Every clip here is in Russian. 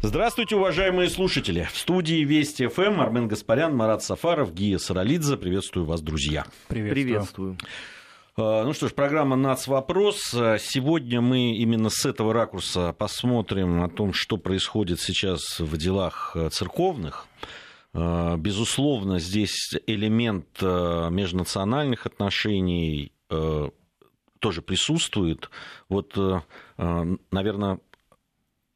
Здравствуйте, уважаемые слушатели. В студии Вести ФМ Армен Гаспарян, Марат Сафаров, Гия Саралидзе. Приветствую вас, друзья. Приветствую. Приветствую. А, ну что ж, программа «Нац. Вопрос». Сегодня мы именно с этого ракурса посмотрим о том, что происходит сейчас в делах э, церковных. А, безусловно, здесь элемент межнациональных отношений тоже присутствует. Вот, наверное,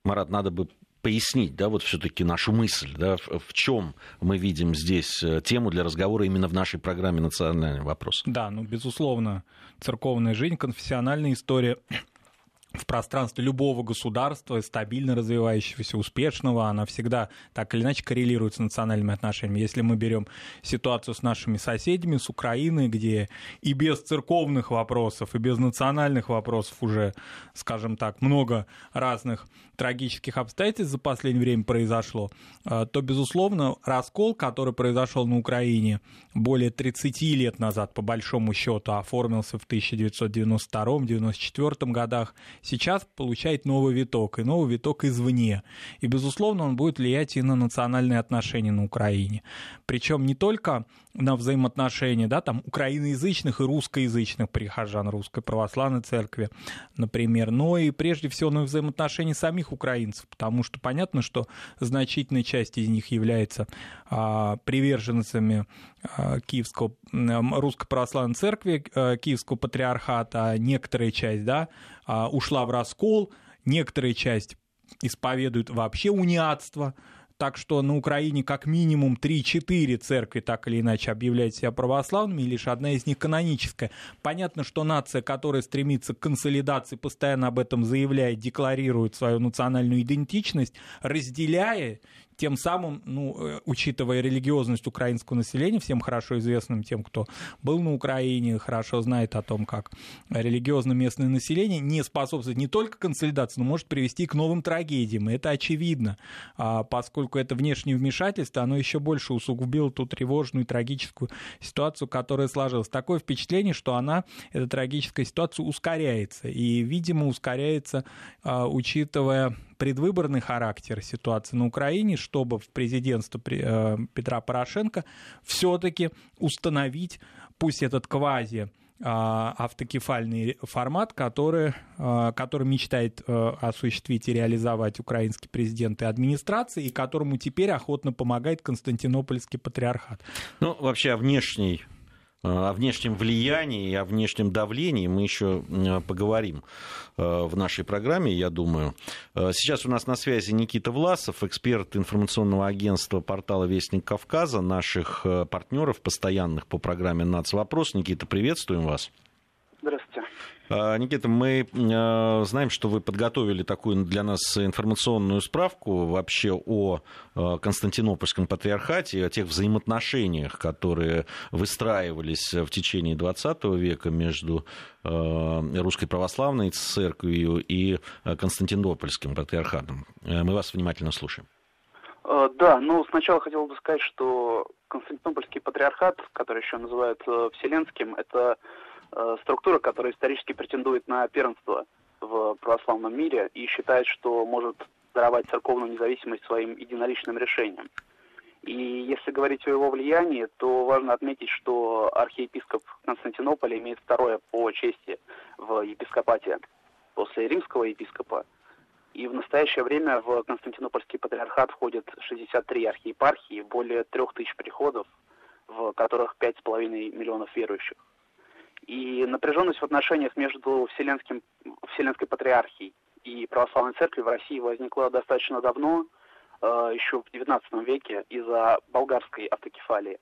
Марат, надо бы пояснить, да, вот все-таки нашу мысль, да, в, чем мы видим здесь э, тему для разговора именно в нашей программе «Национальный вопрос». Да, ну, безусловно, церковная жизнь, конфессиональная история в пространстве любого государства, стабильно развивающегося, успешного, она всегда так или иначе коррелирует с национальными отношениями. Если мы берем ситуацию с нашими соседями, с Украиной, где и без церковных вопросов, и без национальных вопросов уже, скажем так, много разных трагических обстоятельств за последнее время произошло, э, то, безусловно, раскол, который произошел на Украине более 30 лет назад, по большому счету, оформился в 1992-1994 годах, сейчас получает новый виток, и новый виток извне. И, безусловно, он будет влиять и на национальные отношения на Украине. Причем не только на взаимоотношения да, там, украиноязычных и русскоязычных прихожан Русской Православной Церкви, например, но и прежде всего на взаимоотношения самих украинцев, потому что понятно, что значительная часть из них является а, приверженцами а, Киевского, Русской Православной Церкви, а, Киевского Патриархата, а некоторая часть да, а, ушла в раскол, некоторая часть исповедует вообще униатство, так что на Украине как минимум 3-4 церкви так или иначе объявляют себя православными, и лишь одна из них каноническая. Понятно, что нация, которая стремится к консолидации, постоянно об этом заявляет, декларирует свою национальную идентичность, разделяя тем самым, ну, э, учитывая религиозность украинского населения, всем хорошо известным тем, кто был на Украине, хорошо знает о том, как религиозно местное население не способствует не только консолидации, но может привести к новым трагедиям. И это очевидно, а, поскольку это внешнее вмешательство, оно еще больше усугубило ту тревожную и трагическую ситуацию, которая сложилась. Такое впечатление, что она, эта трагическая ситуация, ускоряется. И, видимо, ускоряется, а, учитывая предвыборный характер ситуации на Украине, чтобы в президентство э, Петра Порошенко все-таки установить, пусть этот квази а, автокефальный формат, который, а, который мечтает э, осуществить и реализовать украинский президент и администрация, и которому теперь охотно помогает Константинопольский патриархат. Ну, вообще о внешней о внешнем влиянии и о внешнем давлении мы еще поговорим э, в нашей программе, я думаю. Э, сейчас у нас на связи Никита Власов, эксперт информационного агентства портала «Вестник Кавказа», наших э, партнеров постоянных по программе «Нацвопрос». Никита, приветствуем вас. А, Никита, мы а, знаем, что вы подготовили такую для нас информационную справку вообще о а, Константинопольском патриархате, о тех взаимоотношениях, которые выстраивались в течение XX века между Русской Православной Церковью и Константинопольским патриархатом. Мы вас внимательно слушаем. Да, ну сначала хотел бы сказать, что Константинопольский патриархат, который еще называют э, Вселенским, это Э, структура, которая исторически претендует на первенство в православном мире и считает, что может даровать церковную независимость своим единоличным решением. И если говорить о его влиянии, то важно отметить, что архиепископ Константинополя имеет второе по чести в епископате после римского епископа. И в настоящее время в Константинопольский патриархат входят 63 архиепархии, более 3000 приходов, в которых 5,5 миллионов верующих. И напряженность в отношениях между Вселенским, Вселенской Патриархией и Православной Церковью в России возникла достаточно давно, э, еще в XIX веке, из-за болгарской автокефалии.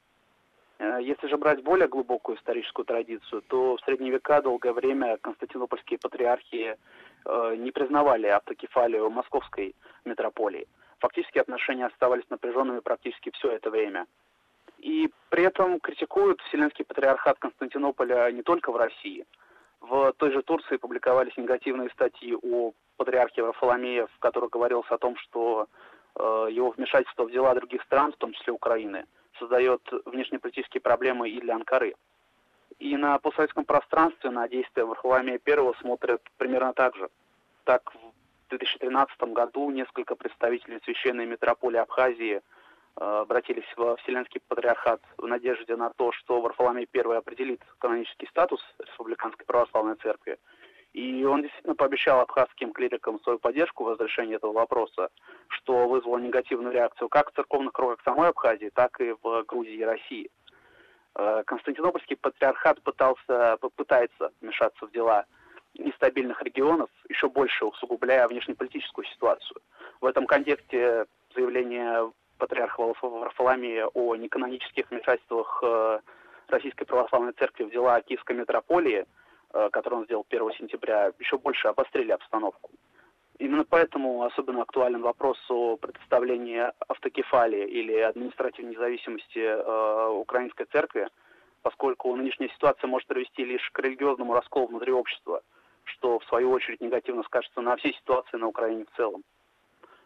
Э, если же брать более глубокую историческую традицию, то в средние века долгое время константинопольские патриархии э, не признавали автокефалию московской метрополии. Фактически отношения оставались напряженными практически все это время – и при этом критикуют Вселенский патриархат Константинополя не только в России. В той же Турции публиковались негативные статьи о патриархе Варфоломея, в которых говорилось о том, что э, его вмешательство в дела других стран, в том числе Украины, создает внешнеполитические проблемы и для Анкары. И на постсоветском пространстве на действия Варфоломея I смотрят примерно так же. Так в 2013 году несколько представителей священной митрополии Абхазии обратились в Вселенский патриархат в надежде на то, что Варфоломей I определит канонический статус Республиканской Православной Церкви. И он действительно пообещал абхазским клирикам свою поддержку в разрешении этого вопроса, что вызвало негативную реакцию как в церковных кругах самой Абхазии, так и в Грузии и России. Э, Константинопольский патриархат пытался, пытается вмешаться в дела нестабильных регионов, еще больше усугубляя внешнеполитическую ситуацию. В этом контексте заявление патриарха Варфоломея о неканонических вмешательствах э, Российской Православной Церкви в дела Киевской митрополии – Э, который он сделал 1 сентября, еще больше обострили обстановку. Именно поэтому особенно актуален вопрос о предоставлении автокефалии или административной независимости э, Украинской церкви, поскольку нынешняя ситуация может привести лишь к религиозному расколу внутри общества, что в свою очередь негативно скажется на всей ситуации на Украине в целом.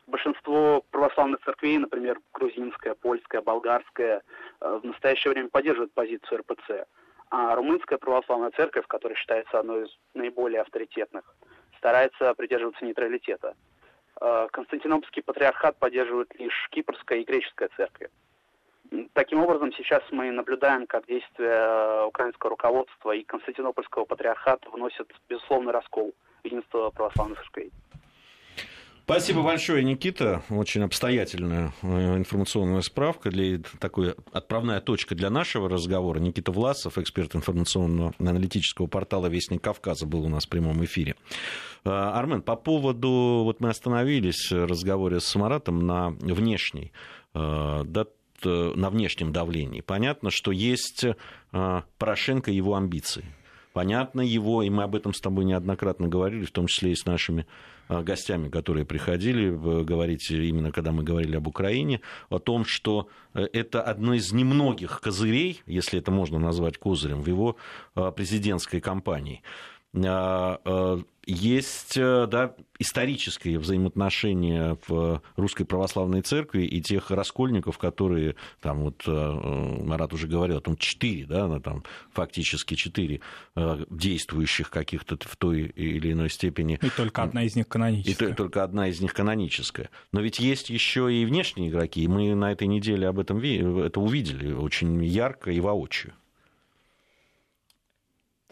Большинство православных церквей, например, грузинская, польская, болгарская, э, в настоящее время поддерживают позицию РПЦ – а румынская православная церковь, которая считается одной из наиболее авторитетных, старается придерживаться нейтралитета. А, Константинопольский патриархат поддерживает лишь кипрская и греческая церкви. Таким образом, сейчас мы наблюдаем, как действия э, украинского руководства и Константинопольского патриархата вносят безусловный раскол единства православных церквей. Спасибо большое, Никита. Очень обстоятельная э, информационная справка, для такой отправная точка для нашего разговора. Никита Власов, эксперт информационного аналитического портала «Вестник Кавказа», был у нас в прямом эфире. Э, Армен, по поводу, вот мы остановились в разговоре с Маратом на внешней, э, да, на внешнем давлении. Понятно, что есть Порошенко и его амбиции. Понятно его, и мы об этом с тобой неоднократно говорили, в том числе и с нашими гостями, которые приходили говорить именно когда мы говорили об Украине, о том, что э, это одно из немногих козырей, если это можно назвать козырем, в его э, президентской кампании есть э, да, исторические взаимоотношения в Русской Православной Церкви и тех раскольников, которые, там вот э, Марат уже говорил, там четыре, да, там фактически четыре э, действующих каких-то в той или иной степени. И только одна из них каноническая. И только одна из них каноническая. Но ведь есть еще и внешние игроки, и мы на этой неделе об этом это увидели очень ярко и воочию.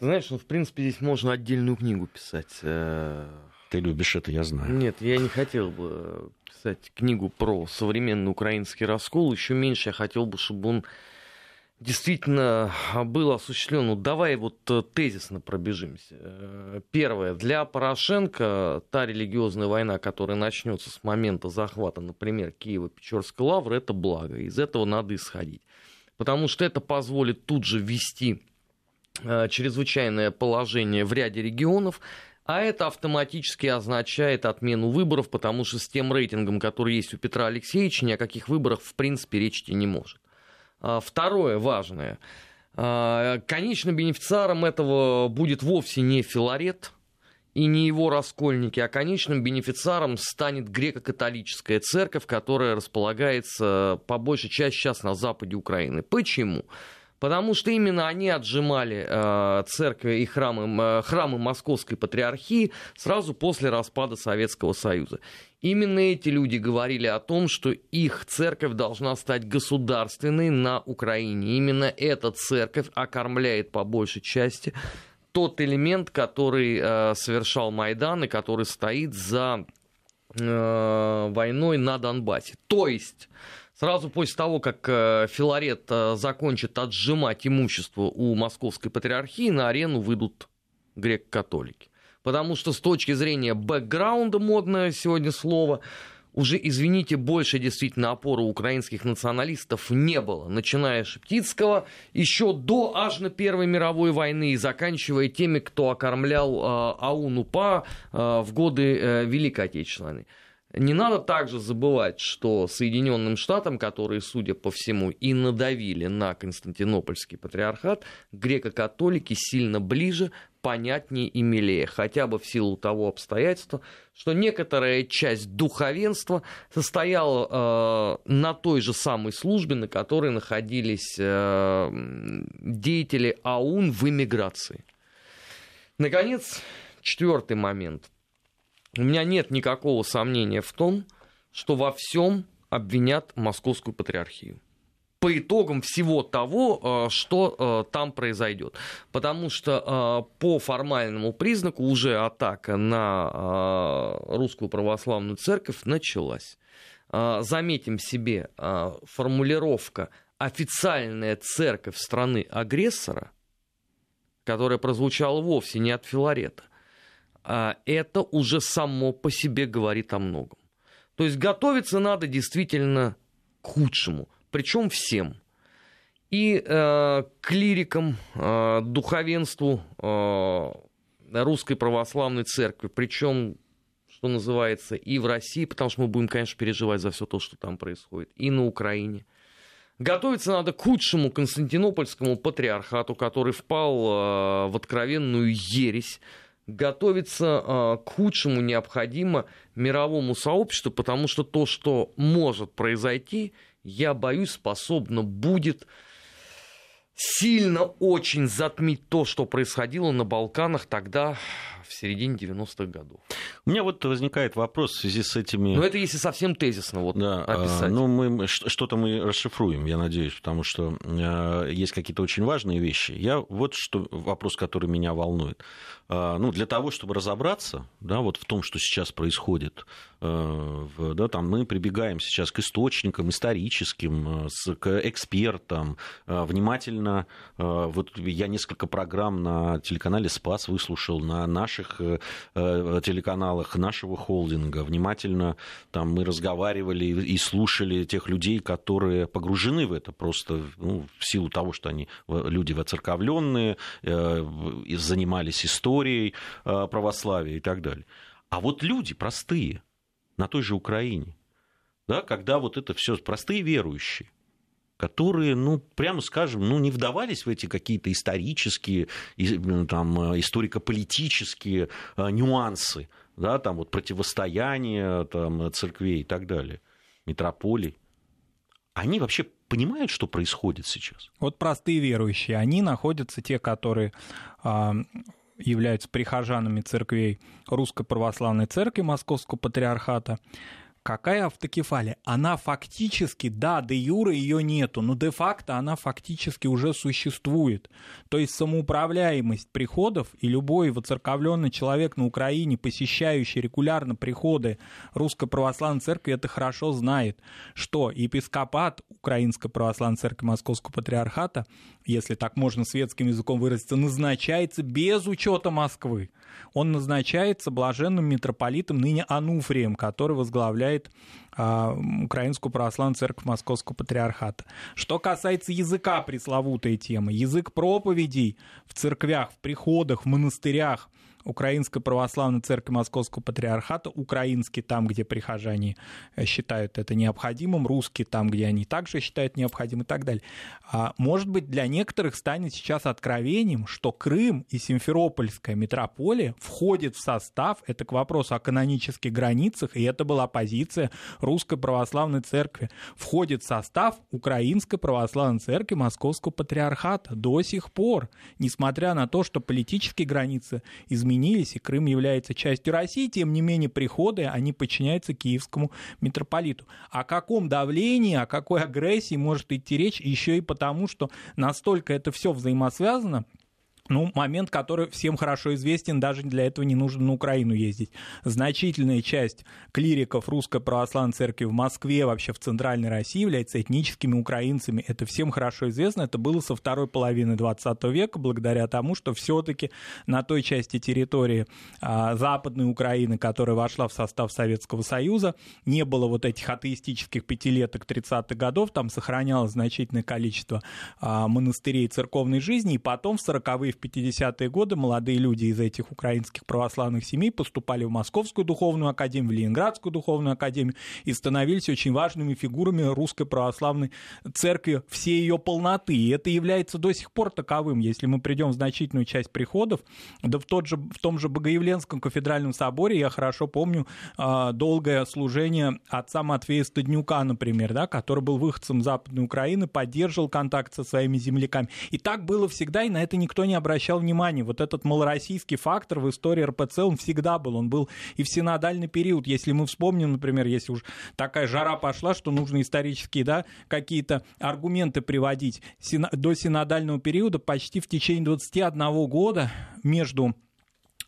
Ты знаешь, ну, в принципе, здесь можно отдельную книгу писать. Э. Ты любишь это, я знаю. Нет, я не хотел бы писать книгу про современный украинский раскол. Еще меньше я хотел бы, чтобы он действительно был осуществлен. Ну, давай вот э, тезисно пробежимся. Э, первое. Для Порошенко та религиозная война, которая начнется с момента захвата, например, Киева-Печорской лавры, это благо. Из этого надо исходить. Потому что это позволит тут же ввести Э, чрезвычайное положение в ряде регионов, а это автоматически означает отмену выборов, потому что с тем рейтингом, который есть у Петра Алексеевича, ни о каких выборах в принципе речь идти не может. А, второе важное. А, конечным бенефициаром этого будет вовсе не Филарет и не его раскольники, а конечным бенефициаром станет греко-католическая церковь, которая располагается по большей части сейчас на западе Украины. Почему? Потому что именно они отжимали э, церкви и храмы, э, храмы Московской Патриархии сразу после распада Советского Союза. Именно эти люди говорили о том, что их церковь должна стать государственной на Украине. Именно эта церковь окормляет по большей части тот элемент, который э, совершал Майдан и который стоит за э, войной на Донбассе. То есть Сразу после того, как э, Филарет э, закончит отжимать имущество у Московской Патриархии, на арену выйдут грек-католики. Потому что с точки зрения бэкграунда, модное сегодня слово, уже, извините, больше действительно опоры украинских националистов не было, начиная с Шептицкого еще до аж на Первой мировой войны и заканчивая теми, кто окормлял э, АУН-УПА э, в годы э, Великой Отечественной войны. Не надо также забывать, что Соединенным Штатам, которые, судя по всему, и надавили на Константинопольский патриархат, греко-католики сильно ближе, понятнее и милее, хотя бы в силу того обстоятельства, что некоторая часть духовенства состояла э, на той же самой службе, на которой находились э, деятели АУН в эмиграции. Наконец, четвертый момент. У меня нет никакого сомнения в том, что во всем обвинят Московскую патриархию по итогам всего того, э, что э, там произойдет. Потому что э, по формальному признаку уже атака на русскую православную церковь началась. Заметим себе формулировка «официальная церковь страны агрессора», которая прозвучала вовсе не от Филарета, это уже само по себе говорит о многом. То есть готовиться надо действительно к худшему причем всем. И э, клирикам, э, духовенству э, Русской Православной Церкви, причем, что называется, и в России, потому что мы будем, конечно, переживать за все то, что там происходит, и на Украине. Готовиться надо к худшему Константинопольскому патриархату, который впал э, в откровенную ересь. Готовиться э, к худшему необходимо мировому сообществу, потому что то, что может произойти, я боюсь, способна будет сильно очень затмить то, что происходило на Балканах тогда, в середине 90-х годов. У меня вот возникает вопрос в связи с этими... Ну, это если совсем тезисно вот да, описать. Ну, мы, что-то мы расшифруем, я надеюсь, потому что э, есть какие-то очень важные вещи. Я вот что вопрос, который меня волнует. Э, ну, для того, чтобы разобраться да, вот в том, что сейчас происходит, да, там мы прибегаем сейчас к источникам историческим, э, к экспертам, э, внимательно, э, вот я несколько программ на телеканале «Спас» выслушал, на наших э, э, телеканалах нашего холдинга. Внимательно там мы разговаривали и слушали тех людей, которые погружены в это просто ну, в силу того, что они люди воцерковленные, э, занимались историей православия и так далее. А вот люди простые на той же Украине, да, когда вот это все простые верующие, которые, ну, прямо скажем, ну, не вдавались в эти какие-то исторические, там, историко-политические э, нюансы, да, там вот противостояние там, церквей и так далее, метрополий. Они вообще понимают, что происходит сейчас? Вот простые верующие, они находятся, те, которые а, являются прихожанами церквей Русской Православной Церкви Московского Патриархата, Какая автокефалия? Она фактически, да, де юра ее нету, но де-факто она фактически уже существует. То есть самоуправляемость приходов, и любой воцерковленный человек на Украине, посещающий регулярно приходы Русской Православной Церкви, это хорошо знает, что епископат Украинской Православной Церкви Московского Патриархата, если так можно светским языком выразиться, назначается без учета Москвы. Он назначается блаженным митрополитом ныне Ануфрием, который возглавляет а, Украинскую православную церковь Московского патриархата. Что касается языка пресловутой темы, язык проповедей в церквях, в приходах, в монастырях – Украинской православной церкви Московского патриархата, украинский там, где прихожане э, считают это необходимым, русский там, где они также считают необходимым и так далее. А, может быть, для некоторых станет сейчас откровением, что Крым и Симферопольская метрополия входит в состав, это к вопросу о канонических границах, и это была позиция Русской православной церкви, входит в состав Украинской православной церкви Московского патриархата до сих пор, несмотря на то, что политические границы изменились изменились, и Крым является частью России, тем не менее приходы, они подчиняются киевскому митрополиту. О каком давлении, о какой агрессии может идти речь еще и потому, что настолько это все взаимосвязано, ну, момент, который всем хорошо известен, даже для этого не нужно на Украину ездить. Значительная часть клириков Русской Православной Церкви в Москве, вообще в Центральной России, является этническими украинцами. Это всем хорошо известно. Это было со второй половины 20 века, благодаря тому, что все-таки на той части территории а, Западной Украины, которая вошла в состав Советского Союза, не было вот этих атеистических пятилеток 30-х годов, там сохранялось значительное количество а, монастырей церковной жизни, и потом в 40-е в 50-е годы молодые люди из этих украинских православных семей поступали в Московскую духовную академию, в Ленинградскую духовную академию и становились очень важными фигурами русской православной церкви всей ее полноты. И это является до сих пор таковым. Если мы придем в значительную часть приходов, да в, тот же, в том же Богоявленском кафедральном соборе, я хорошо помню а, долгое служение отца Матфея Стаднюка, например, да, который был выходцем Западной Украины, поддерживал контакт со своими земляками. И так было всегда, и на это никто не обращал внимания. Вот этот малороссийский фактор в истории РПЦ, он всегда был. Он был и в синодальный период. Если мы вспомним, например, если уж такая жара пошла, что нужно исторические да, какие-то аргументы приводить. До синодального периода почти в течение 21 года между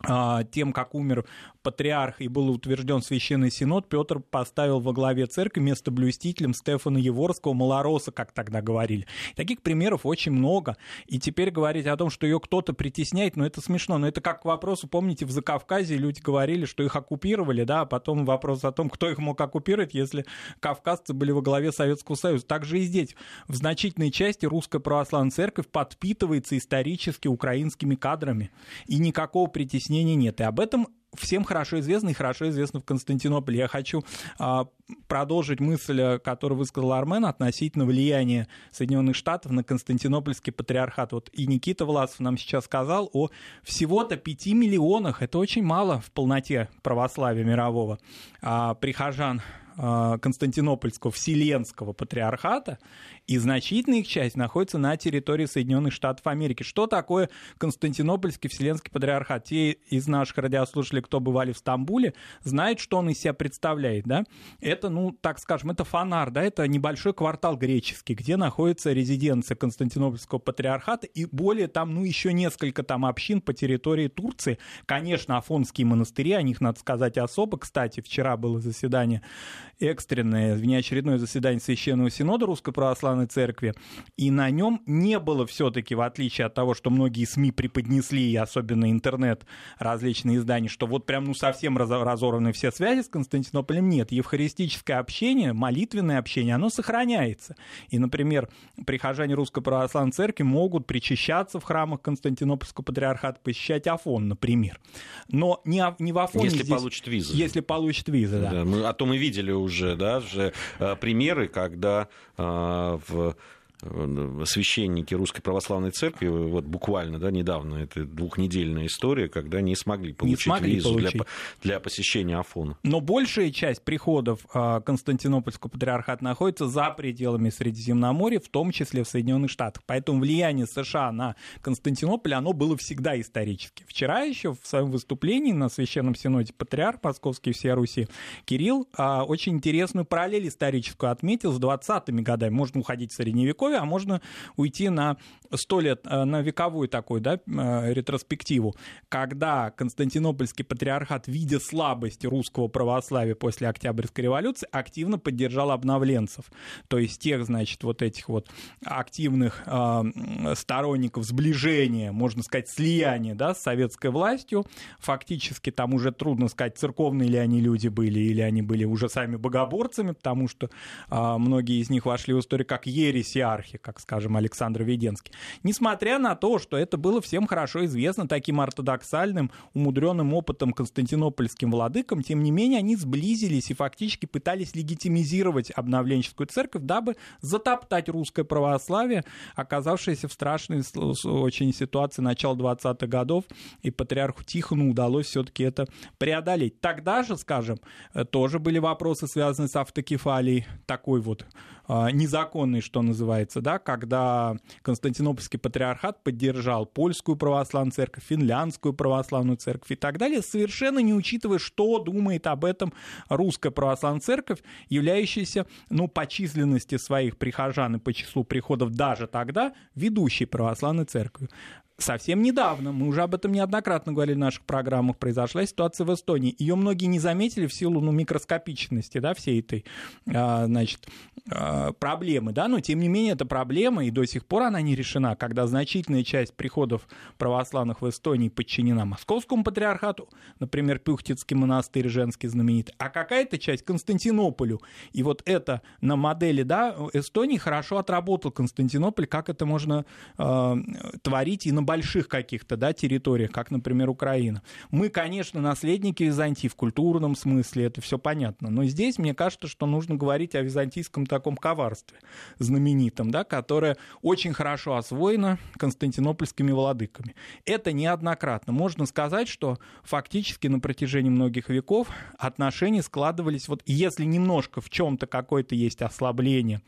а, тем, как умер патриарх и был утвержден Священный Синод, Петр поставил во главе церкви место блюстителем Стефана Еворского, малороса, как тогда говорили. Таких примеров очень много. И теперь говорить о том, что ее кто-то притесняет, ну это смешно. Но это как к вопросу, помните, в Закавказье люди говорили, что их оккупировали, да, а потом вопрос о том, кто их мог оккупировать, если кавказцы были во главе Советского Союза. Так же и здесь. В значительной части русская православная церковь подпитывается исторически украинскими кадрами. И никакого притеснения нет. И об этом всем хорошо известно и хорошо известно в Константинополе. Я хочу а, продолжить мысль, которую высказал Армен относительно влияния Соединенных Штатов на Константинопольский патриархат. Вот и Никита Власов нам сейчас сказал о всего-то 5 миллионах, это очень мало в полноте православия мирового, а, прихожан а, Константинопольского Вселенского патриархата, и значительная их часть находится на территории Соединенных Штатов Америки. Что такое Константинопольский Вселенский Патриархат? Те из наших радиослушателей, кто бывали в Стамбуле, знают, что он из себя представляет. Да? Это, ну, так скажем, это фонар, да? это небольшой квартал греческий, где находится резиденция Константинопольского Патриархата, и более там, ну, еще несколько там общин по территории Турции. Конечно, Афонские монастыри, о них надо сказать особо. Кстати, вчера было заседание экстренное, внеочередное заседание Священного Синода Русской Православной Православной Церкви, и на нем не было все-таки, в отличие от того, что многие СМИ преподнесли, и особенно интернет, различные издания, что вот прям ну совсем разорваны все связи с Константинополем, нет. Евхаристическое общение, молитвенное общение, оно сохраняется. И, например, прихожане Русской Православной Церкви могут причащаться в храмах Константинопольского патриархата, посещать Афон, например. Но не, не в Афоне Если здесь, получат визу. Если получат визы, да. да мы, а то мы видели уже, да, уже э, примеры, когда э, в священники Русской Православной Церкви, вот буквально, да, недавно, это двухнедельная история, когда не смогли получить не смогли визу получить. Для, для посещения Афона. Но большая часть приходов а, Константинопольского патриархата находится за пределами Средиземноморья, в том числе в Соединенных Штатах. Поэтому влияние США на Константинополь, оно было всегда исторически. Вчера еще в своем выступлении на Священном Синоде Патриарх Московский всея Руси Кирилл а, очень интересную параллель историческую отметил с 20-ми годами. Можно уходить в Средневековье, а можно уйти на сто лет, э, на вековую такую да, э, ретроспективу, когда Константинопольский патриархат, видя слабость русского православия после Октябрьской революции, активно поддержал обновленцев. То есть тех, значит, вот этих вот активных э, сторонников сближения, можно сказать, слияния да, с советской властью. Фактически там уже трудно сказать, церковные ли они люди были, или они были уже сами богоборцами, потому что э, многие из них вошли в историю как ереси иерархи, как, скажем, Александр Веденский. Несмотря на то, что это было всем хорошо известно таким ортодоксальным, умудренным опытом константинопольским владыкам, тем не менее они сблизились и фактически пытались легитимизировать обновленческую церковь, дабы затоптать русское православие, оказавшееся в страшной очень ситуации начала 20-х годов, и патриарху Тихону удалось все-таки это преодолеть. Тогда же, скажем, э, тоже были вопросы, связанные с автокефалией, такой вот незаконный, что называется, да, когда Константинопольский патриархат поддержал польскую православную церковь, финляндскую православную церковь и так далее, совершенно не учитывая, что думает об этом русская православная церковь, являющаяся, ну, по численности своих прихожан и по числу приходов даже тогда ведущей православной церковью совсем недавно, мы уже об этом неоднократно говорили в наших программах, произошла ситуация в Эстонии. Ее многие не заметили в силу ну, микроскопичности да, всей этой а, значит, а, проблемы. Да? Но, тем не менее, эта проблема, и до сих пор она не решена, когда значительная часть приходов православных в Эстонии подчинена Московскому патриархату, например, Пюхтицкий монастырь женский знаменитый, а какая-то часть Константинополю. И вот это на модели да, Эстонии хорошо отработал Константинополь, как это можно э, творить и на больших каких-то да, территориях, как, например, Украина. Мы, конечно, наследники Византии в культурном смысле, это все понятно, но здесь мне кажется, что нужно говорить о византийском таком коварстве знаменитом, да, которое очень хорошо освоено константинопольскими владыками. Это неоднократно. Можно сказать, что фактически на протяжении многих веков отношения складывались, вот если немножко в чем-то какое-то есть ослабление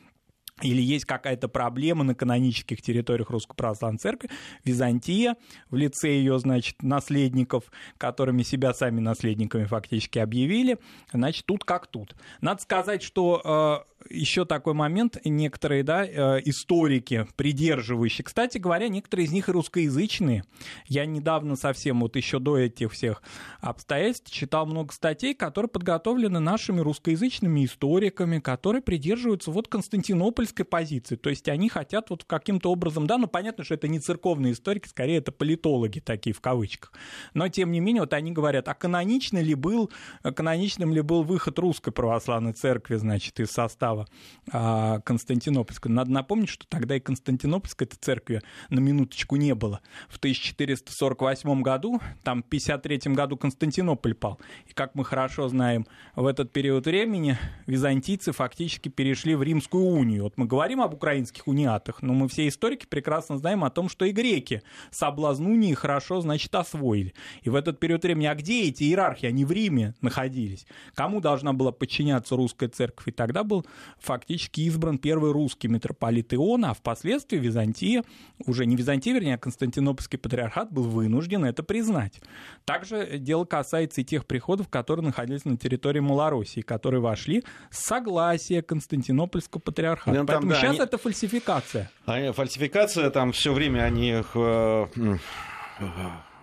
или есть какая-то проблема на канонических территориях Русской Православной Церкви, Византия в лице ее, значит, наследников, которыми себя сами наследниками фактически объявили, значит, тут как тут. Надо сказать, что э, еще такой момент, некоторые, да, э, историки, придерживающие, кстати говоря, некоторые из них и русскоязычные. Я недавно совсем, вот еще до этих всех обстоятельств, читал много статей, которые подготовлены нашими русскоязычными историками, которые придерживаются вот Константинополь церковной позиции. То есть они хотят вот каким-то образом, да, ну понятно, что это не церковные историки, скорее это политологи такие в кавычках. Но тем не менее, вот они говорят, а канонично ли был, каноничным ли был выход русской православной церкви, значит, из состава а, Константинопольской. Надо напомнить, что тогда и Константинопольской церкви на минуточку не было. В 1448 году, там в 53 году Константинополь пал. И как мы хорошо знаем, в этот период времени византийцы фактически перешли в Римскую унию. Вот мы говорим об украинских униатах, но мы все историки прекрасно знаем о том, что и греки соблазн унии хорошо, значит, освоили. И в этот период времени, а где эти иерархи? Они в Риме находились. Кому должна была подчиняться русская церковь? И тогда был фактически избран первый русский митрополит Иона, а впоследствии Византия, уже не Византия, вернее, а Константинопольский патриархат был вынужден это признать. Также дело касается и тех приходов, которые находились на территории Малороссии, которые вошли с согласия Константинопольского патриархата. Поэтому там, да, сейчас они... это фальсификация. А, фальсификация, там все время они э,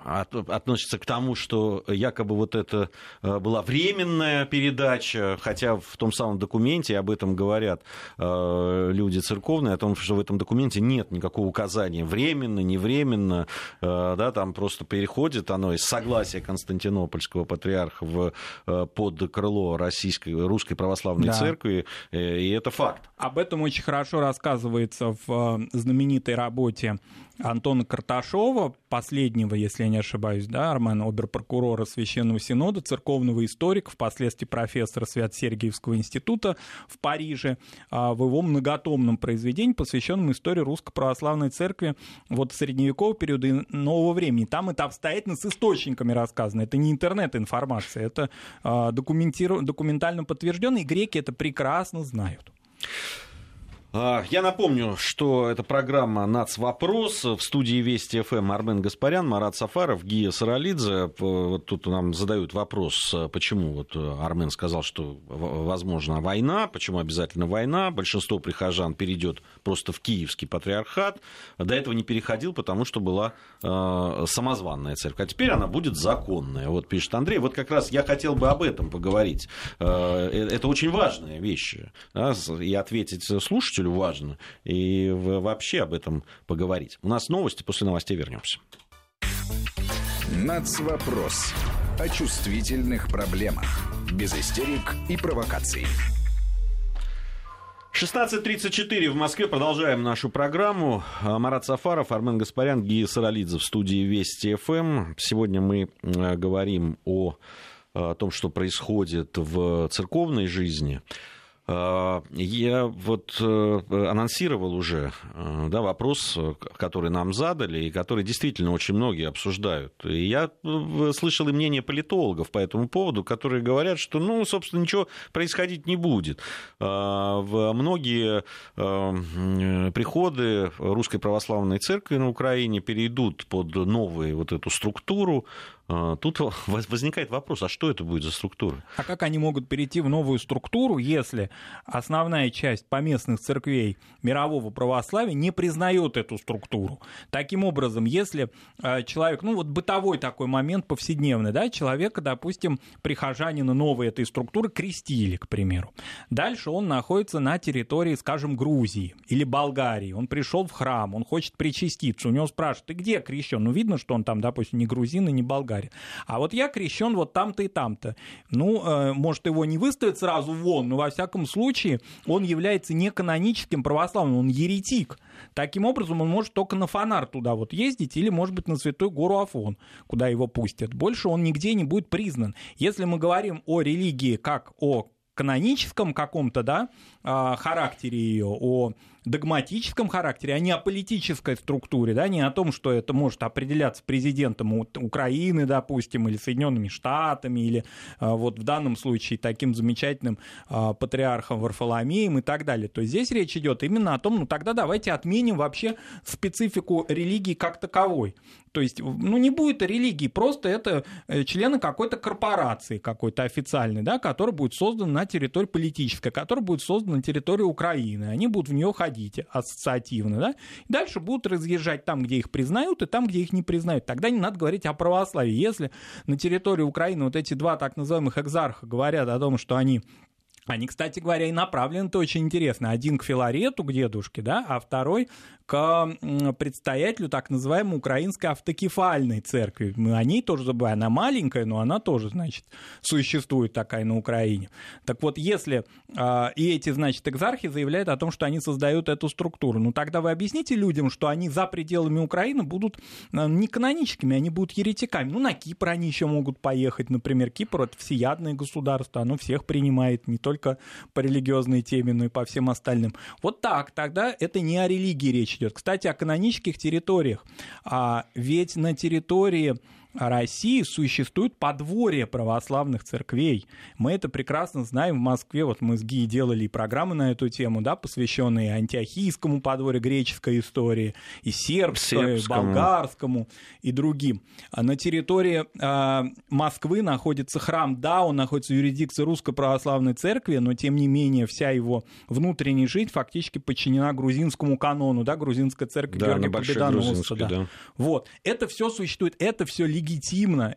относится к тому, что якобы вот это э, была временная передача, хотя в том самом документе об этом говорят э, люди церковные, о том, что в этом документе нет никакого указания временно, невременно, э, да, там просто переходит оно из согласия Константинопольского патриарха в, под крыло российской, русской православной да. церкви, и это факт. Об этом очень хорошо рассказывается в знаменитой работе Антона Карташова, последнего, если я не ошибаюсь, да, Армена, оберпрокурора Священного Синода, церковного историка, впоследствии профессора Свят-Сергиевского института в Париже, а, в его многотомном произведении, посвященном истории Русской Православной Церкви вот средневекового периода и нового времени. Там это обстоятельно с источниками рассказано. Это не интернет-информация, это а, документально подтверждено, и греки это прекрасно знают. А, я напомню, что это программа «Нацвопрос». В студии Вести ФМ Армен Гаспарян, Марат Сафаров, Гия Саралидзе. Вот тут нам задают вопрос, почему вот Армен сказал, что возможно война, почему обязательно война. Большинство прихожан перейдет просто в Киевский патриархат. До этого не переходил, потому что была самозванная церковь. А теперь она будет законная. Вот пишет Андрей. Вот как раз я хотел бы об этом поговорить. Э это очень важная вещь. Да, и ответить слушателю слушателю важно, и вообще об этом поговорить. У нас новости, после новостей вернемся. Нацвопрос. О чувствительных проблемах. Без истерик и провокаций. 16.34 в Москве. Продолжаем нашу программу. Марат Сафаров, Армен Гаспарян, Гия Саралидзе в студии Вести ФМ. Сегодня мы э, говорим о, о том, что происходит в церковной жизни. Я вот э, анонсировал уже э, да, вопрос, который нам задали, и который действительно очень многие обсуждают. И я э, слышал и мнение политологов по этому поводу, которые говорят, что, ну, собственно, ничего происходить не будет. А, многие приходы Русской Православной Церкви на Украине перейдут под новую вот эту структуру, тут возникает вопрос, а что это будет за структура? А как они могут перейти в новую структуру, если основная часть поместных церквей мирового православия не признает эту структуру? Таким образом, если а, человек, ну вот бытовой такой момент повседневный, да, человека, допустим, прихожанина новой этой структуры крестили, к примеру. Дальше он находится на территории, скажем, Грузии или Болгарии. Он пришел в храм, он хочет причаститься. У него спрашивают, ты где крещен? Ну, видно, что он там, допустим, не грузин и не болгар Болгарии. А вот я крещен вот там-то и там-то. Ну, э, может, его не выставят сразу вон, но во всяком случае он является не каноническим православным, он еретик. Таким образом, он может только на фонар туда вот ездить или, может быть, на Святую гору Афон, куда его пустят. Больше он нигде не будет признан. Если мы говорим о религии как о каноническом каком-то, да, а, характере ее, о догматическом характере, а не о политической структуре, да, не о том, что это может определяться президентом Украины, допустим, или Соединенными Штатами, или а, вот в данном случае таким замечательным а, патриархом Варфоломеем и так далее. То есть здесь речь идет именно о том, ну тогда давайте отменим вообще специфику религии как таковой. То есть, ну, не будет религии, просто это э, члены какой-то корпорации какой-то официальной, да, которая будет создана на территории политической, которая будет создана на территории Украины. Они будут в нее ходить ассоциативно, да. Дальше будут разъезжать там, где их признают, и там, где их не признают. Тогда не надо говорить о православии. Если на территории Украины вот эти два так называемых экзарха говорят о том, что они они, кстати говоря, и направлены-то очень интересно. Один к Филарету, к дедушке, да, а второй к предстоятелю так называемой украинской автокефальной церкви. Мы о ней тоже забываем. Она маленькая, но она тоже, значит, существует такая на Украине. Так вот, если э, и эти, значит, экзархи заявляют о том, что они создают эту структуру, ну тогда вы объясните людям, что они за пределами Украины будут э, не каноническими, они будут еретиками. Ну, на Кипр они еще могут поехать, например. Кипр — это всеядное государство, оно всех принимает, не только по религиозной теме, но и по всем остальным. Вот так, тогда это не о религии речь идет. Кстати, о канонических территориях. А ведь на территории России существует подворье православных церквей. Мы это прекрасно знаем в Москве. Вот мы с ГИ делали программы на эту тему, да, посвященные антиохийскому подворью греческой истории, и сербской, и болгарскому и другим. А на территории э, Москвы находится храм, да, он находится в юрисдикции Русской Православной Церкви, но тем не менее вся его внутренняя жизнь фактически подчинена грузинскому канону, да, грузинская церковь да, Георгия Победоносца. Да. Да. Вот. Это все существует, это все легитимно,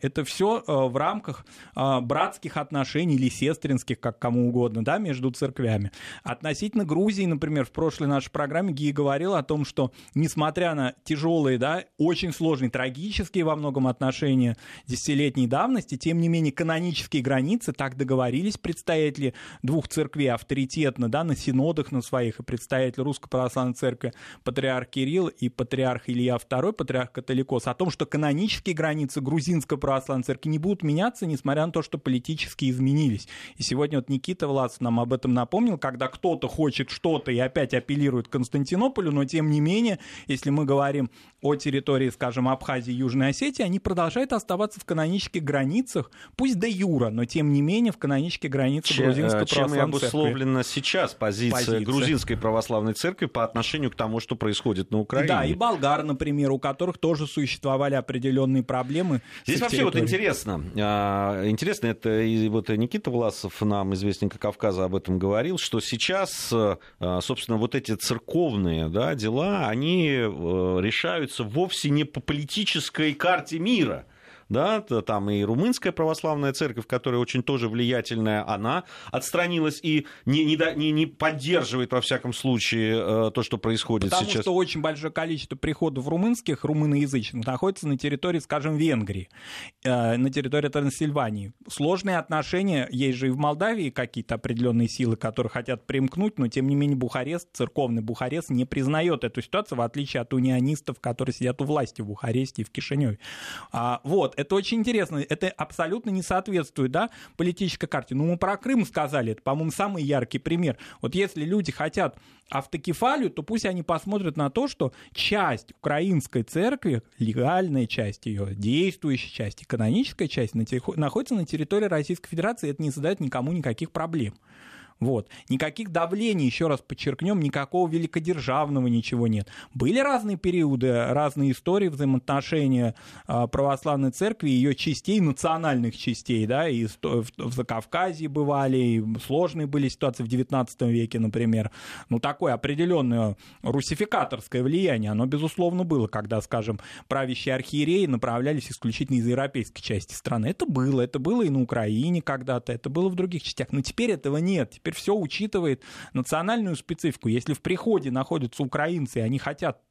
это все э, в рамках э, братских отношений или сестринских, как кому угодно, да, между церквями. Относительно Грузии, например, в прошлой нашей программе Гия говорил о том, что несмотря на тяжелые, да, очень сложные, трагические во многом отношения десятилетней давности, тем не менее канонические границы, так договорились представители двух церквей авторитетно, да, на синодах на своих, и представитель Русской Православной Церкви, патриарх Кирилл и патриарх Илья II, патриарх Католикос, о том, что канонические границы границы грузинской православной церкви не будут меняться, несмотря на то, что политически изменились. И сегодня вот Никита Власов нам об этом напомнил, когда кто-то хочет что-то и опять апеллирует к Константинополю, но тем не менее, если мы говорим о территории, скажем, Абхазии и Южной Осетии, они продолжают оставаться в канонических границах, пусть до юра, но тем не менее в канонических границах Че, грузинской чем православной церкви. Чем обусловлена сейчас позиция, позиция грузинской православной церкви по отношению к тому, что происходит на Украине? Да, и болгар, например, у которых тоже существовали определенные проблемы. Здесь вообще вот интересно, а, интересно, это и вот Никита Власов, нам известненько Кавказа, об этом говорил, что сейчас, а, собственно, вот эти церковные да, дела, они э, решаются вовсе не по политической карте мира – да, там и румынская православная церковь, которая очень тоже влиятельная, она отстранилась и не, не, не, не поддерживает, во всяком случае, э, то, что происходит Потому сейчас. Потому что очень большое количество приходов румынских, румыноязычных, находится на территории, скажем, Венгрии, э, на территории Трансильвании. Сложные отношения, есть же и в Молдавии какие-то определенные силы, которые хотят примкнуть, но тем не менее Бухарест, церковный Бухарест не признает эту ситуацию, в отличие от унионистов, которые сидят у власти в Бухаресте и в Кишиневе. А, вот, это очень интересно. Это абсолютно не соответствует да, политической карте. Ну, мы про Крым сказали, это, по-моему, самый яркий пример. Вот если люди хотят автокефалию, то пусть они посмотрят на то, что часть украинской церкви, легальная часть ее, действующая часть, каноническая часть находится на территории Российской Федерации, и это не задает никому никаких проблем. Вот. Никаких давлений, еще раз подчеркнем, никакого великодержавного ничего нет. Были разные периоды, разные истории взаимоотношения а, православной церкви ее частей, национальных частей, да, и в Закавказье бывали, и сложные были ситуации в XIX веке, например. Ну, такое определенное русификаторское влияние, оно, безусловно, было, когда, скажем, правящие архиереи направлялись исключительно из европейской части страны. Это было, это было и на Украине когда-то, это было в других частях, но теперь этого нет теперь все учитывает национальную специфику. Если в приходе находятся украинцы, и они хотят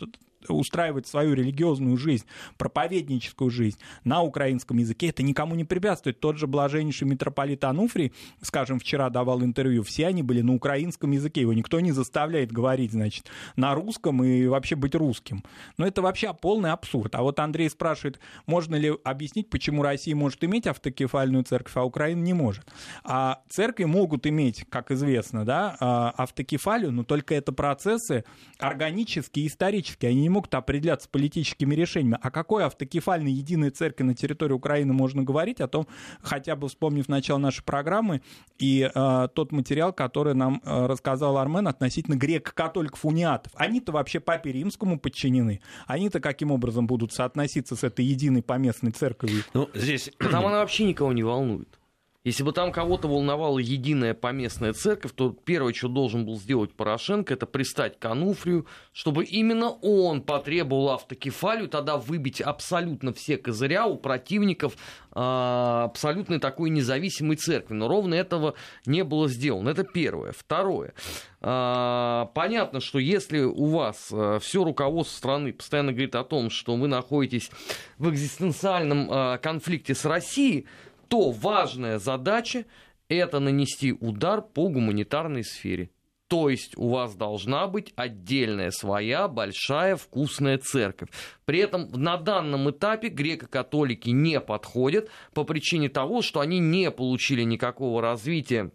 устраивать свою религиозную жизнь, проповедническую жизнь на украинском языке, это никому не препятствует. Тот же блаженнейший митрополит Ануфрий, скажем, вчера давал интервью, все они были на украинском языке, его никто не заставляет говорить, значит, на русском и вообще быть русским. Но это вообще полный абсурд. А вот Андрей спрашивает, можно ли объяснить, почему Россия может иметь автокефальную церковь, а Украина не может. А церкви могут иметь, как известно, да, а, автокефалию, но только это процессы органические, исторические, они не могут определяться политическими решениями. О какой автокефальной единой церкви на территории Украины можно говорить, о том, хотя бы вспомнив начало нашей программы и э, тот материал, который нам э, рассказал Армен относительно греко-католиков-униатов. Они-то вообще папе римскому подчинены. Они-то каким образом будут соотноситься с этой единой поместной церковью? Ну, здесь... Там она вообще никого не волнует. Если бы там кого-то волновала единая поместная церковь, то первое, что должен был сделать Порошенко, это пристать к Ануфрию, чтобы именно он потребовал автокефалию, тогда выбить абсолютно все козыря у противников э, абсолютной такой независимой церкви. Но ровно этого не было сделано. Это первое. Второе. Э, понятно, что если у вас э, все руководство страны постоянно говорит о том, что вы находитесь в экзистенциальном конфликте с Россией, то важная задача – это нанести удар по гуманитарной сфере. То есть у вас должна быть отдельная своя большая вкусная церковь. При этом на данном этапе греко-католики не подходят по причине того, что они не получили никакого развития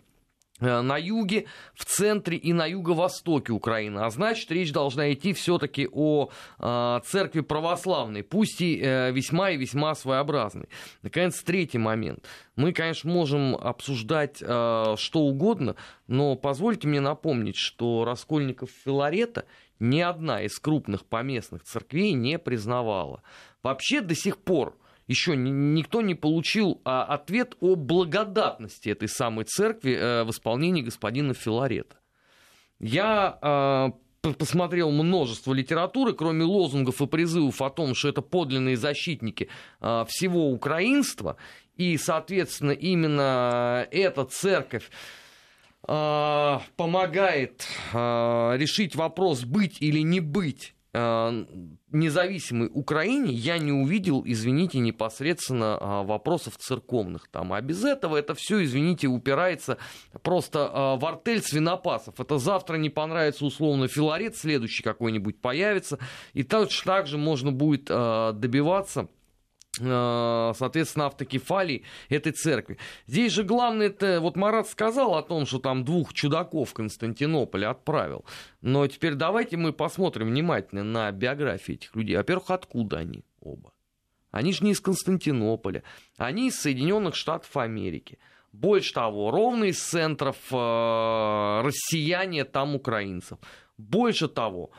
на юге, в центре и на юго-востоке Украины. А значит, речь должна идти все-таки о э, церкви православной, пусть и э, весьма и весьма своеобразной. Наконец, третий момент. Мы, конечно, можем обсуждать э, что угодно, но позвольте мне напомнить, что Раскольников Филарета ни одна из крупных поместных церквей не признавала. Вообще до сих пор еще никто не получил а, ответ о благодатности этой самой церкви э, в исполнении господина Филарета. Я а, посмотрел множество литературы, кроме лозунгов и призывов о том, что это подлинные защитники а, всего украинства, и, соответственно, именно эта церковь помогает решить вопрос быть или не быть независимой Украине я не увидел, извините, непосредственно э, вопросов церковных там. А без этого это все, извините, упирается просто э, в артель свинопасов. Это завтра не понравится условно Филарет, следующий какой-нибудь появится. И точно так же можно будет добиваться соответственно, автокефалии этой церкви. Здесь же главное, это вот Марат сказал о том, что там двух чудаков Константинополя отправил. Но теперь давайте мы посмотрим внимательно на биографии этих людей. Во-первых, откуда они оба? Они же не из Константинополя, они из Соединенных Штатов Америки. Больше того, ровно из центров э, россияне там украинцев. Больше того,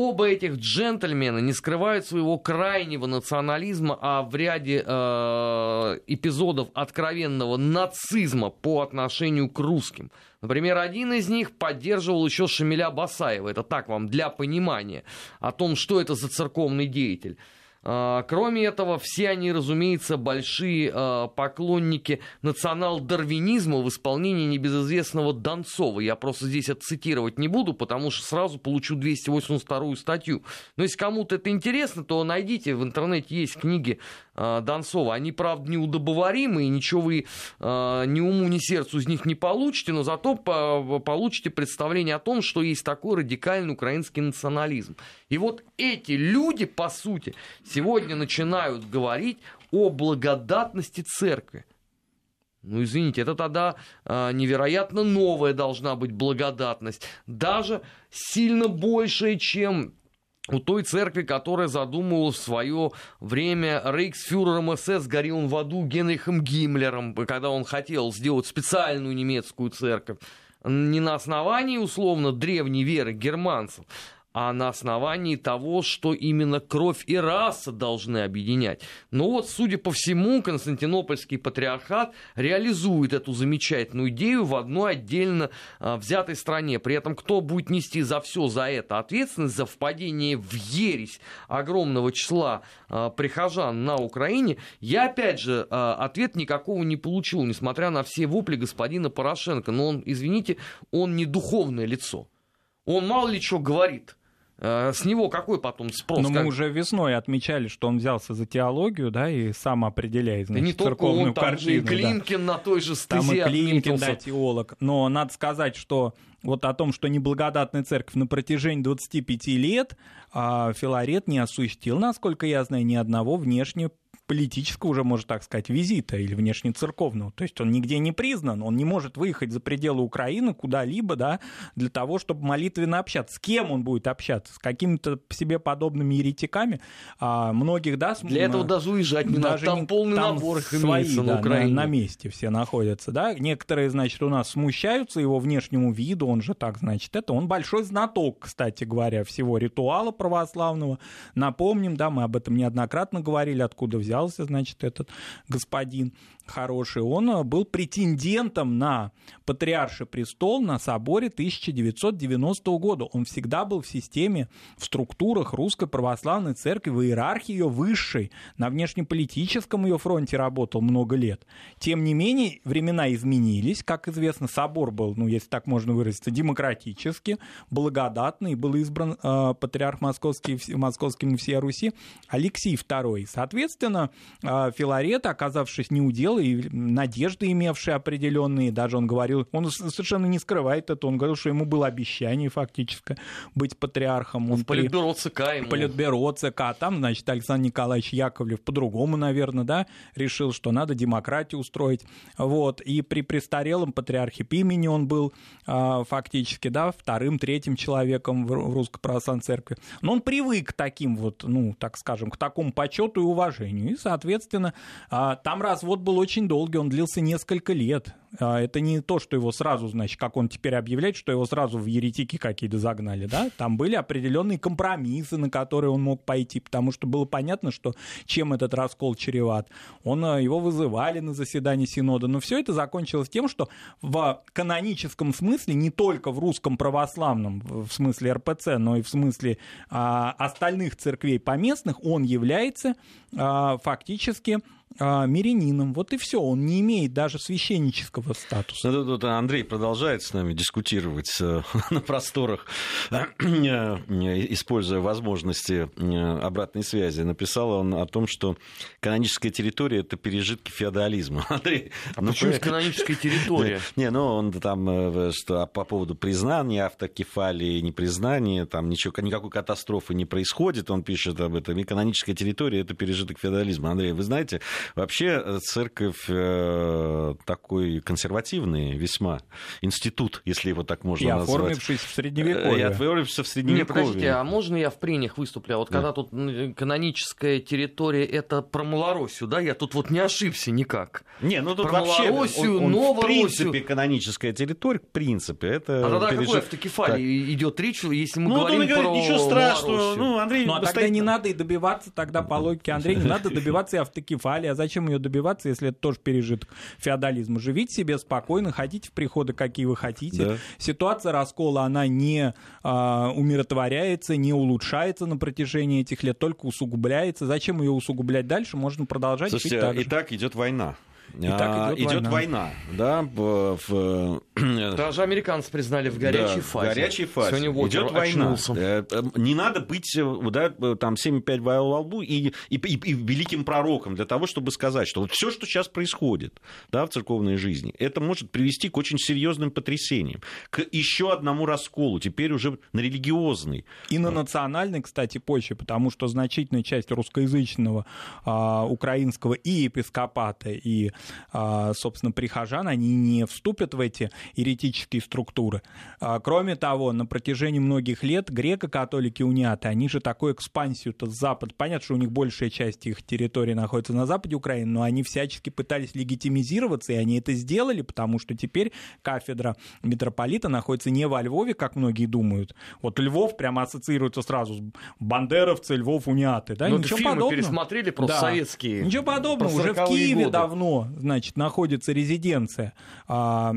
Оба этих джентльмена не скрывают своего крайнего национализма, а в ряде э, эпизодов откровенного нацизма по отношению к русским. Например, один из них поддерживал еще Шамиля Басаева. Это так вам для понимания о том, что это за церковный деятель. А, кроме этого, все они, разумеется, большие а, поклонники национал-дарвинизма в исполнении небезызвестного Донцова. Я просто здесь цитировать не буду, потому что сразу получу 282 статью. Но если кому-то это интересно, то найдите, в интернете есть книги а, Донцова. Они, правда, неудобоваримы, и ничего вы ни уму, ни сердцу из них не получите, но зато получите представление о том, что есть такой радикальный украинский национализм. И вот эти люди, по сути, сегодня начинают говорить о благодатности церкви. Ну, извините, это тогда э, невероятно новая должна быть благодатность. Даже сильно большая, чем у той церкви, которая задумывала в свое время рейхсфюрером СС, горел в аду Генрихом Гиммлером, когда он хотел сделать специальную немецкую церковь. Не на основании, условно, древней веры германцев, а на основании того, что именно кровь и раса должны объединять. Но вот, судя по всему, Константинопольский патриархат реализует эту замечательную идею в одной отдельно а, взятой стране. При этом кто будет нести за все за это ответственность, за впадение в ересь огромного числа а, прихожан на Украине, я опять же а, ответ никакого не получил, несмотря на все вопли господина Порошенко. Но он, извините, он не духовное лицо. Он мало ли что говорит с него какой потом спрос? Но как... мы уже весной отмечали, что он взялся за теологию, да, и сам определяет, значит, да не церковную он, там картину. и Климкин да. на той же стезе Там и Климкин, отметился. да, теолог. Но надо сказать, что вот о том, что неблагодатная церковь на протяжении 25 лет а, Филарет не осуществил, насколько я знаю, ни одного внешне политического уже, можно так сказать, визита или внешнецерковного. То есть он нигде не признан, он не может выехать за пределы Украины куда-либо, да, для того, чтобы молитвенно общаться. С кем он будет общаться? С какими-то себе подобными еретиками? А, многих, да... Для этого даже уезжать не даже надо, там полный там набор их свои, имеется да, на Украине. на месте все находятся, да. Некоторые, значит, у нас смущаются его внешнему виду, он же так, значит, это он большой знаток, кстати говоря, всего ритуала православного. Напомним, да, мы об этом неоднократно говорили, откуда взялся, значит, этот господин хороший. Он э, был претендентом на патриарший престол на соборе 1990 года. Он всегда был в системе, в структурах Русской Православной Церкви, в иерархии ее высшей, на внешнеполитическом ее фронте работал много лет. Тем не менее, времена изменились. Как известно, собор был, ну, если так можно выразиться, демократически, благодатный, был избран э, патриарх московский, вс- московским и всей Руси Алексей II. Соответственно, э, Филарет, оказавшись не у дела, и надежды имевшие определенные, даже он говорил, он совершенно не скрывает это, он говорил, что ему было обещание фактически быть патриархом. Он В Политбюро ЦК ему. Политбюро ЦК, а там, значит, Александр Николаевич Яковлев по-другому, наверное, да, решил, что надо демократию устроить, вот, и при престарелом патриархе Пимени он был а, фактически, да, вторым, третьим человеком в Русской Православной Церкви, но он привык к таким вот, ну, так скажем, к такому почету и уважению, и, соответственно, а, там развод был очень долгий, он длился несколько лет, это не то, что его сразу, значит, как он теперь объявляет, что его сразу в еретики какие-то загнали, да, там были определенные компромиссы, на которые он мог пойти, потому что было понятно, что чем этот раскол чреват. Он, э, его вызывали на заседание Синода, но все это закончилось тем, что в каноническом смысле, не только в русском православном, в смысле РПЦ, но и в смысле а, остальных церквей поместных, он является а, фактически а, мирянином. Вот и все. Он не имеет даже священнического статуса. Ну, тут Андрей продолжает с нами дискутировать э, на просторах, э, используя возможности э, обратной связи. Написал он о том, что каноническая территория – это пережитки феодализма. Андрей, А ну, почему это каноническая территория? Не, ну он там, что по поводу признания автокефалии, непризнания, там ничего, никакой катастрофы не происходит, он пишет об этом. И каноническая территория – это пережиток феодализма. Андрей, вы знаете, вообще э, церковь э, такой консервативный весьма институт, если его так можно И назвать. оформившись в Э, И Средневековье. отворившийся в Не, Средневековье. подождите, а можно я в прениях выступлю? А вот когда тут каноническая территория, это про Малороссию, да? Я тут вот не ошибся никак. Не, ну тут Про вообще Малороссию, он, он в принципе каноническая территория, в принципе, это А тогда пережит- какой автокефалии идет речь, если мы Ну, вот он говорим и говорит, про ничего страшного. Малороссию? Ну, Андрей Ну, а тогда не надо и добиваться тогда по логике Андрея, не надо добиваться и автокефалии. А зачем ее добиваться, если это тоже пережиток феодализма? Живите себе спокойно, ходите в приходы, какие вы хотите. Да. Ситуация раскола, она не а, умиротворяется, не улучшается на протяжении этих лет, только усугубляется. Зачем ее усугублять дальше? Можно продолжать Слушайте, жить так же. и так идет война. Так А, идет идет война. война, да, в, Даже американцы признали в горячей да, фазе. В горячей фазе. Сегодня Идет война. очнулся. Э, э, Не надо быть э, да, э, там 7,5 во лбу и, и, и- и великим пророком для того, чтобы сказать, что вот все, что сейчас происходит да, в церковной жизни, это может привести к очень серьезным потрясениям, к еще одному расколу, теперь уже на религиозный. И на национальной, кстати, почве, потому что значительная часть русскоязычного а, украинского и епископата, и, собственно, прихожан, они не вступят в эти еретические структуры. А, кроме того, на протяжении многих лет греко-католики униаты, они же такую экспансию-то с запада, понятно, что у них большая часть их территории находится на западе Украины, но они всячески пытались легитимизироваться, и они это сделали, потому что теперь кафедра митрополита находится не во Львове, как многие думают. Вот Львов прямо ассоциируется сразу с бандеровцы, Львов, униаты. Да? Ну, Ничего фильмы просто пересмотрели просто Да. советские. Ничего подобного. Уже в 40-е Киеве годы. давно значит, находится резиденция а,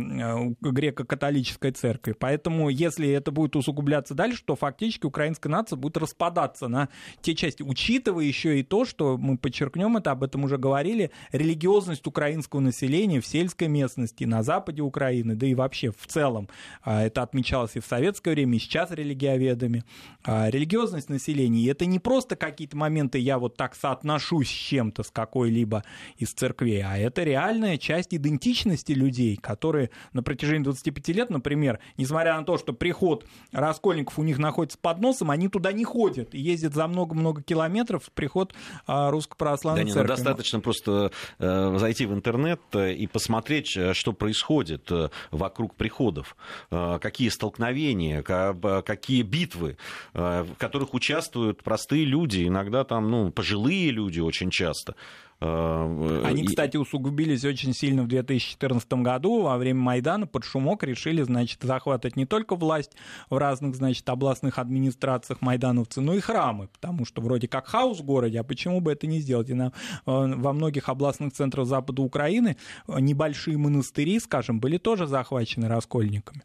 греко-католической церкви. Поэтому, если это будет усугубляться дальше, то фактически украинская нация будет распадаться на те части, учитывая еще и то, что мы подчеркнем это, об этом уже говорили, религиозность украинского населения в сельской местности, на западе Украины, да и вообще в целом. А, это отмечалось и в советское время, и сейчас религиоведами. А, религиозность населения, и это не просто какие-то моменты, я вот так соотношусь с чем-то, с какой-либо из церквей, а это реальная часть идентичности людей, которые на протяжении 25 лет, например, несмотря на то, что приход раскольников у них находится под носом, они туда не ходят и ездят за много-много километров в приход а, Русской Православной да, Церкви. Не, ну, достаточно просто э, зайти в интернет э, и посмотреть, э, что происходит вокруг приходов, э, какие столкновения, какие битвы, э, в которых участвуют простые люди, иногда там, ну, пожилые люди очень часто. Э, Они, кстати, усугубились очень сильно в 2014 году. Во время Майдана под шумок решили, значит, захватывать не только власть в разных, значит, областных администрациях майдановцы, но и храмы, потому что вроде как хаос в городе, а почему бы это не сделать? И на, э, во многих областных центрах Запада Украины небольшие монастыри, скажем, были тоже захвачены раскольниками.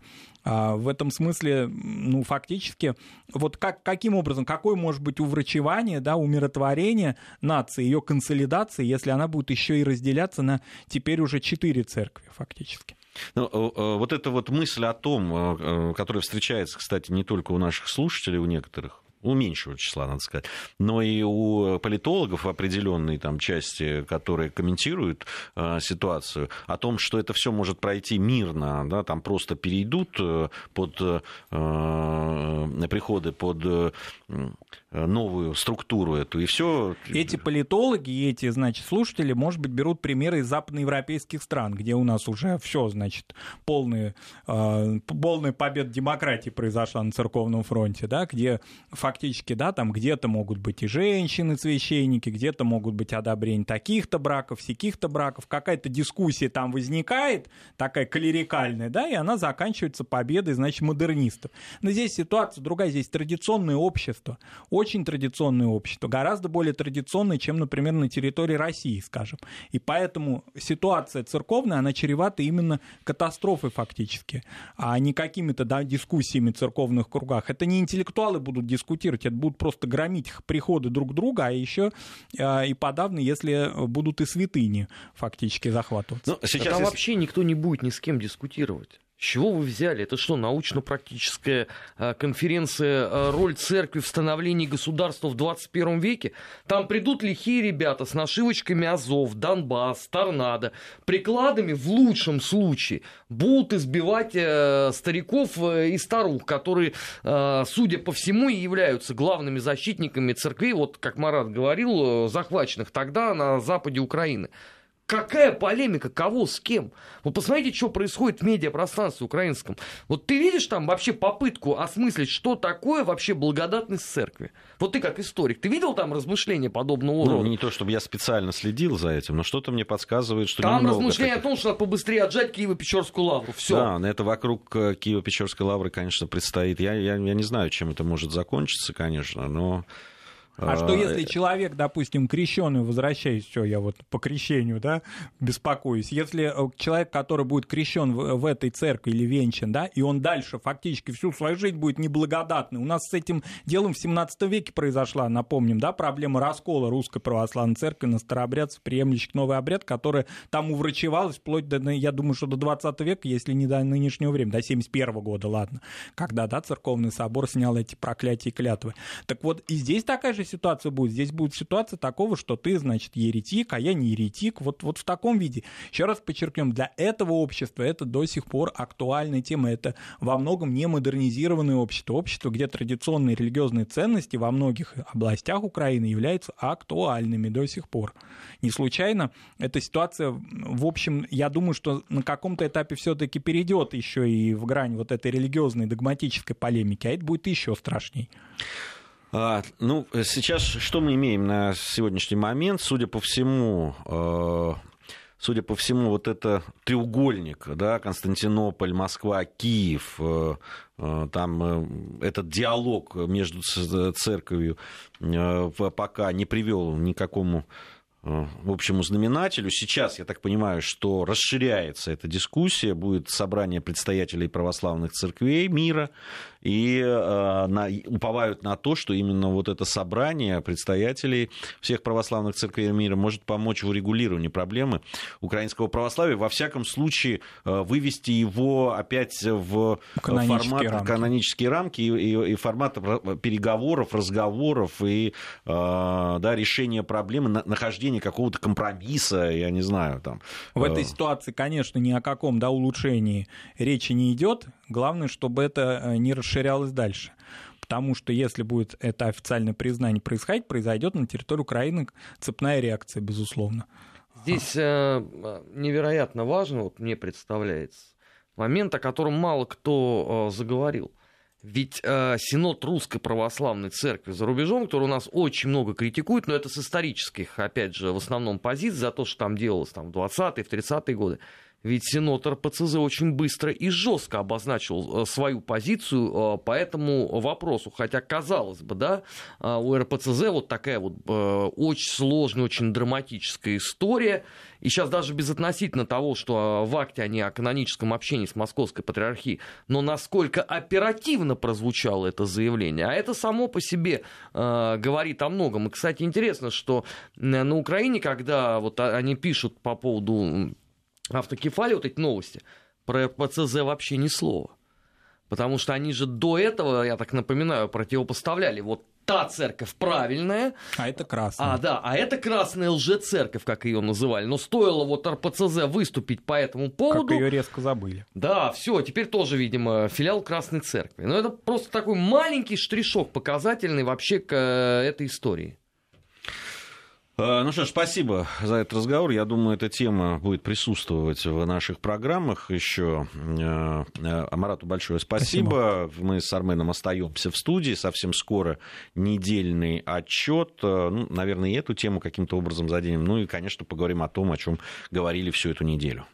А в этом смысле, ну, фактически, вот как, каким образом, какое может быть уврачевание, да, умиротворение нации, ее консолидации, если она будет еще и разделяться на теперь уже четыре церкви, фактически? Ну, э, э, вот эта вот мысль о том, э, которая встречается, кстати, не только у наших слушателей, у некоторых, у меньшего числа, надо сказать, но и у политологов определенной там части, которые комментируют э, ситуацию, о том, что это все может пройти мирно, да, там просто перейдут э, под э, приходы под э, новую структуру эту, и все. Эти политологи и эти, значит, слушатели, может быть, берут примеры из западноевропейских стран, где у нас уже все, значит, полный, э, полная победа демократии произошла на церковном фронте, да, где фактически, да, там где-то могут быть и женщины-священники, где-то могут быть одобрения таких-то браков, сяких-то браков, какая-то дискуссия там возникает, такая клерикальная, да, и она заканчивается победой, значит, модернистов. Но здесь ситуация другая, здесь традиционное общество, очень традиционное общество, гораздо более традиционное, чем, например, на территории России, скажем. И поэтому ситуация церковная, она чревата именно катастрофой фактически, а не какими-то да, дискуссиями в церковных кругах. Это не интеллектуалы будут дискутировать, это будут просто громить приходы друг друга, а еще а, и подавно, если будут и святыни фактически захватываться. Ну, сейчас, Там если... вообще никто не будет ни с кем дискутировать. С чего вы взяли? Это что, научно-практическая а, конференция а, «Роль церкви в становлении государства в 21 веке»? Там придут лихие ребята с нашивочками Азов, Донбасс, Торнадо, прикладами в лучшем случае будут избивать э, стариков э, и старух, которые, э, судя по всему, и являются главными защитниками церквей, вот как Марат говорил, захваченных тогда на западе Украины. Какая полемика, кого, с кем? Вот посмотрите, что происходит в медиапространстве украинском. Вот ты видишь там вообще попытку осмыслить, что такое вообще благодатность церкви? Вот ты как историк, ты видел там размышления подобного ну, рода? Не то, чтобы я специально следил за этим, но что-то мне подсказывает, что Там размышления таких... о том, что надо побыстрее отжать Киево-Печорскую лавру. Все. Да, на это вокруг э, Киево-Печорской лавры, конечно, предстоит. Я, я, я не знаю, чем это может закончиться, конечно, но... А что если э, человек, допустим, крещенный, возвращаясь, все, я вот по крещению, да, беспокоюсь, если э, человек, который будет крещен в, в этой церкви или венчан, да, и он дальше фактически всю свою жизнь будет неблагодатный. У нас с этим делом в 17 веке произошла, напомним, да, проблема раскола русской православной церкви на старообрядцев, приемлющих новый обряд, который там уврачевалась вплоть до, я думаю, что до 20 века, если не до нынешнего времени, до 71 года, ладно, когда, да, церковный собор снял эти проклятия и клятвы. Так вот, и здесь такая же ситуация будет? Здесь будет ситуация такого, что ты, значит, еретик, а я не еретик. Вот, вот в таком виде. Еще раз подчеркнем, для этого общества это до сих пор актуальная тема. Это во многом не модернизированное общество. Общество, где традиционные религиозные ценности во многих областях Украины являются актуальными до сих пор. Не случайно эта ситуация, в общем, я думаю, что на каком-то этапе все-таки перейдет еще и в грань вот этой религиозной догматической полемики, а это будет еще страшней. А, ну, сейчас что мы имеем на сегодняшний момент? Судя по всему, э, судя по всему, вот это треугольник, да, Константинополь, Москва, Киев, э, э, там этот диалог между церковью пока не привел ни к какому общему знаменателю. Сейчас, я так понимаю, что расширяется эта дискуссия, будет собрание предстоятелей православных церквей мира, и э, на, уповают на то, что именно вот это собрание предстоятелей всех православных церквей мира может помочь в урегулировании проблемы украинского православия. Во всяком случае, э, вывести его опять в формат рамки. канонические рамки и, и, и формат переговоров, разговоров и э, да, решения проблемы, нахождения какого-то компромисса, я не знаю. Там. В этой э. ситуации, конечно, ни о каком да, улучшении речи не идет. Главное, чтобы это не расширялось расширялось дальше. Потому что если будет это официальное признание происходить, произойдет на территории Украины цепная реакция, безусловно. Здесь э, невероятно важно, вот мне представляется, момент, о котором мало кто э, заговорил. Ведь э, Синод Русской Православной Церкви за рубежом, который у нас очень много критикует, но это с исторических, опять же, в основном позиций за то, что там делалось там, в 20-е, в 30-е годы. Ведь сенатор ПЦЗ очень быстро и жестко обозначил э, свою позицию э, по этому вопросу. Хотя, казалось бы, да, э, у РПЦЗ вот такая вот очень сложная, очень драматическая история. И сейчас даже безотносительно того, что в акте они о каноническом общении с Московской Патриархией, но насколько оперативно прозвучало это заявление. А это само по себе говорит о многом. И, кстати, интересно, что на Украине, когда вот они пишут по поводу автокефалии, вот эти новости, про РПЦЗ вообще ни слова. Потому что они же до этого, я так напоминаю, противопоставляли вот та церковь правильная. А это красная. А, да, а это красная лжецерковь, как ее называли. Но стоило вот РПЦЗ выступить по этому поводу. Как ее резко забыли. Да, все, теперь тоже, видимо, филиал Красной Церкви. Но это просто такой маленький штришок показательный вообще к э, этой истории. Э, ну что ж, спасибо за этот разговор. Я думаю, эта тема будет присутствовать в наших программах еще. Э, э, Амарату большое спасибо. спасибо. Мы с Арменом остаемся в студии. Совсем скоро недельный отчет. Ну, наверное, и эту тему каким-то образом заденем. Ну и, конечно, поговорим о том, о чем говорили всю эту неделю.